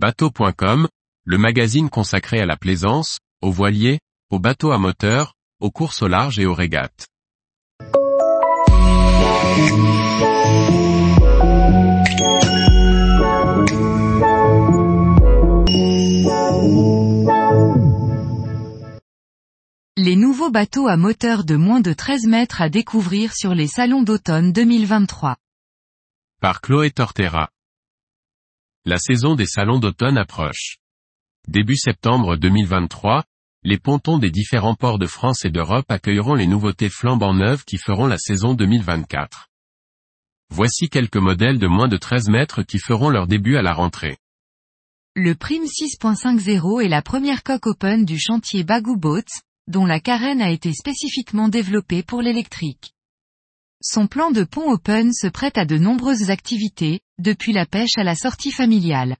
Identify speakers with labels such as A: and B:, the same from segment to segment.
A: Bateau.com, le magazine consacré à la plaisance, aux voiliers, aux bateaux à moteur, aux courses au large et aux régates.
B: Les nouveaux bateaux à moteur de moins de 13 mètres à découvrir sur les salons d'automne 2023.
A: Par Chloé Tortera. La saison des salons d'automne approche. Début septembre 2023, les pontons des différents ports de France et d'Europe accueilleront les nouveautés flambant neuves qui feront la saison 2024. Voici quelques modèles de moins de 13 mètres qui feront leur début à la rentrée.
B: Le Prime 6.50 est la première coque open du chantier Bagou Boats, dont la carène a été spécifiquement développée pour l'électrique. Son plan de pont open se prête à de nombreuses activités, depuis la pêche à la sortie familiale.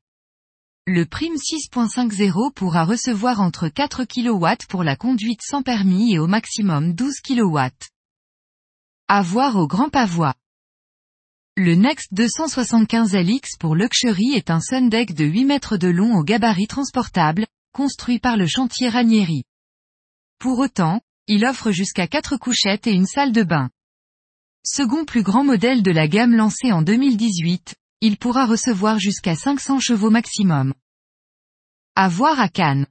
B: Le Prime 6.50 pourra recevoir entre 4 kW pour la conduite sans permis et au maximum 12 kW. À voir au Grand Pavois. Le Next 275 LX pour Luxury est un sundeck de 8 mètres de long au gabarit transportable, construit par le chantier Ranieri. Pour autant, il offre jusqu'à 4 couchettes et une salle de bain. Second plus grand modèle de la gamme lancée en 2018, il pourra recevoir jusqu'à 500 chevaux maximum. À voir à Cannes.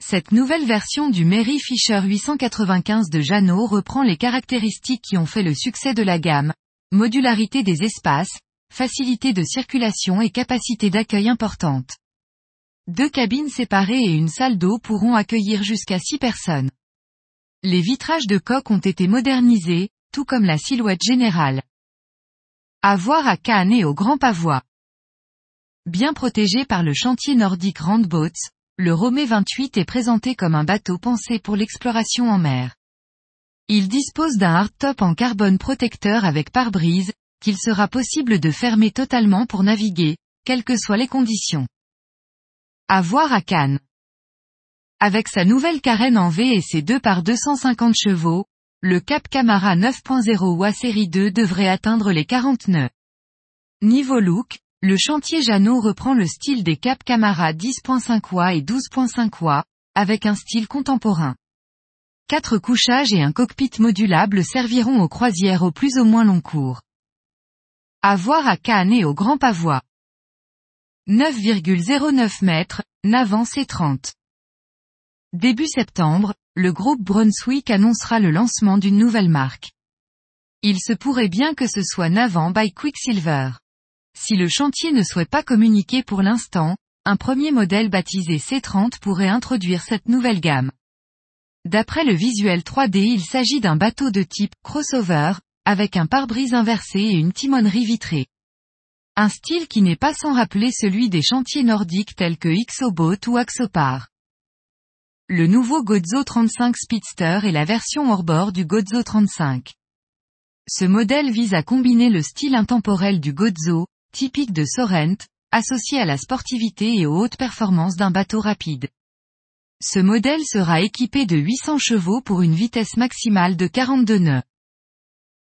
B: Cette nouvelle version du Mary Fisher 895 de Jeannot reprend les caractéristiques qui ont fait le succès de la gamme, modularité des espaces, facilité de circulation et capacité d'accueil importante. Deux cabines séparées et une salle d'eau pourront accueillir jusqu'à six personnes. Les vitrages de coque ont été modernisés, tout comme la silhouette générale. À voir à Cannes et au Grand Pavois. Bien protégé par le chantier nordique Randboats, le Romé 28 est présenté comme un bateau pensé pour l'exploration en mer. Il dispose d'un hardtop en carbone protecteur avec pare-brise, qu'il sera possible de fermer totalement pour naviguer, quelles que soient les conditions. À voir à Cannes. Avec sa nouvelle carène en V et ses 2 par 250 chevaux, le Cap Camara 9.0 ou série 2 devrait atteindre les 40 nœuds. Niveau look, le chantier Jeannot reprend le style des Cap Camara 10.5 wa et 12.5 wa, avec un style contemporain. Quatre couchages et un cockpit modulable serviront aux croisières au plus ou moins long cours. À voir à Cannes et au Grand Pavois. 9,09 mètres, Navant C30. Début septembre, le groupe Brunswick annoncera le lancement d'une nouvelle marque. Il se pourrait bien que ce soit Navant by Quicksilver. Si le chantier ne souhaite pas communiquer pour l'instant, un premier modèle baptisé C30 pourrait introduire cette nouvelle gamme. D'après le visuel 3D il s'agit d'un bateau de type crossover, avec un pare-brise inversé et une timonerie vitrée. Un style qui n'est pas sans rappeler celui des chantiers nordiques tels que Ixobot ou Axopar. Le nouveau Gozo 35 Speedster est la version hors-bord du Gozo 35. Ce modèle vise à combiner le style intemporel du Gozo, typique de Sorrent, associé à la sportivité et aux hautes performances d'un bateau rapide. Ce modèle sera équipé de 800 chevaux pour une vitesse maximale de 42 nœuds.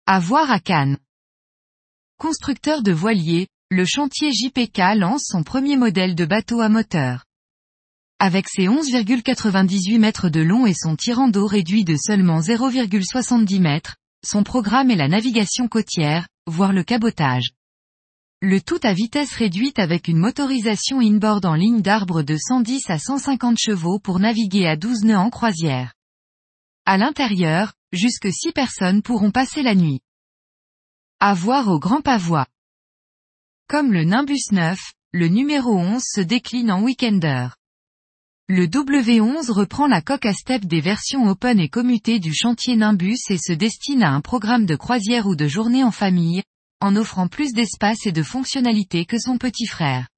B: À voir à Cannes. Constructeur de voiliers, le chantier JPK lance son premier modèle de bateau à moteur. Avec ses 11,98 mètres de long et son tirant d'eau réduit de seulement 0,70 mètres, son programme est la navigation côtière, voire le cabotage. Le tout à vitesse réduite avec une motorisation inboard en ligne d'arbre de 110 à 150 chevaux pour naviguer à 12 nœuds en croisière. À l'intérieur, jusque 6 personnes pourront passer la nuit. À voir au Grand Pavois. Comme le Nimbus 9, le numéro 11 se décline en weekender. Le W11 reprend la coque à step des versions open et commutées du chantier Nimbus et se destine à un programme de croisière ou de journée en famille, en offrant plus d'espace et de fonctionnalités que son petit frère.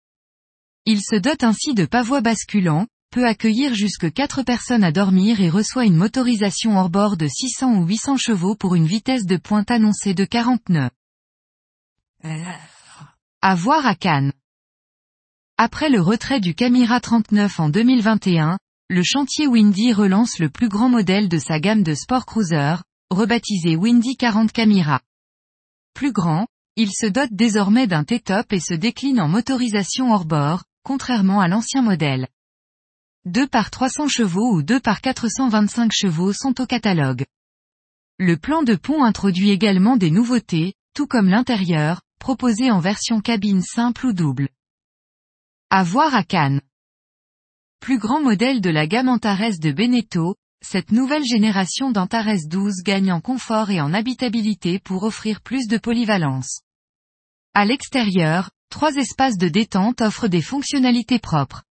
B: Il se dote ainsi de pavois basculants, peut accueillir jusque 4 personnes à dormir et reçoit une motorisation hors bord de 600 ou 800 chevaux pour une vitesse de pointe annoncée de 40 nœuds. Voir à Cannes. Après le retrait du Camira 39 en 2021, le chantier Windy relance le plus grand modèle de sa gamme de sport cruiser, rebaptisé Windy 40 Camira. Plus grand, il se dote désormais d'un T-top et se décline en motorisation hors bord, contrairement à l'ancien modèle. 2 par 300 chevaux ou 2 par 425 chevaux sont au catalogue. Le plan de pont introduit également des nouveautés, tout comme l'intérieur, proposé en version cabine simple ou double. À voir à Cannes. Plus grand modèle de la gamme Antares de Beneteau, cette nouvelle génération d'Antares 12 gagne en confort et en habitabilité pour offrir plus de polyvalence. À l'extérieur, trois espaces de détente offrent des fonctionnalités propres.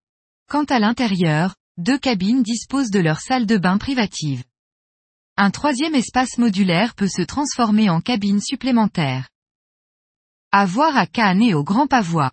B: Quant à l'intérieur, deux cabines disposent de leur salle de bain privative. Un troisième espace modulaire peut se transformer en cabine supplémentaire. À voir à Cannes et au Grand Pavois.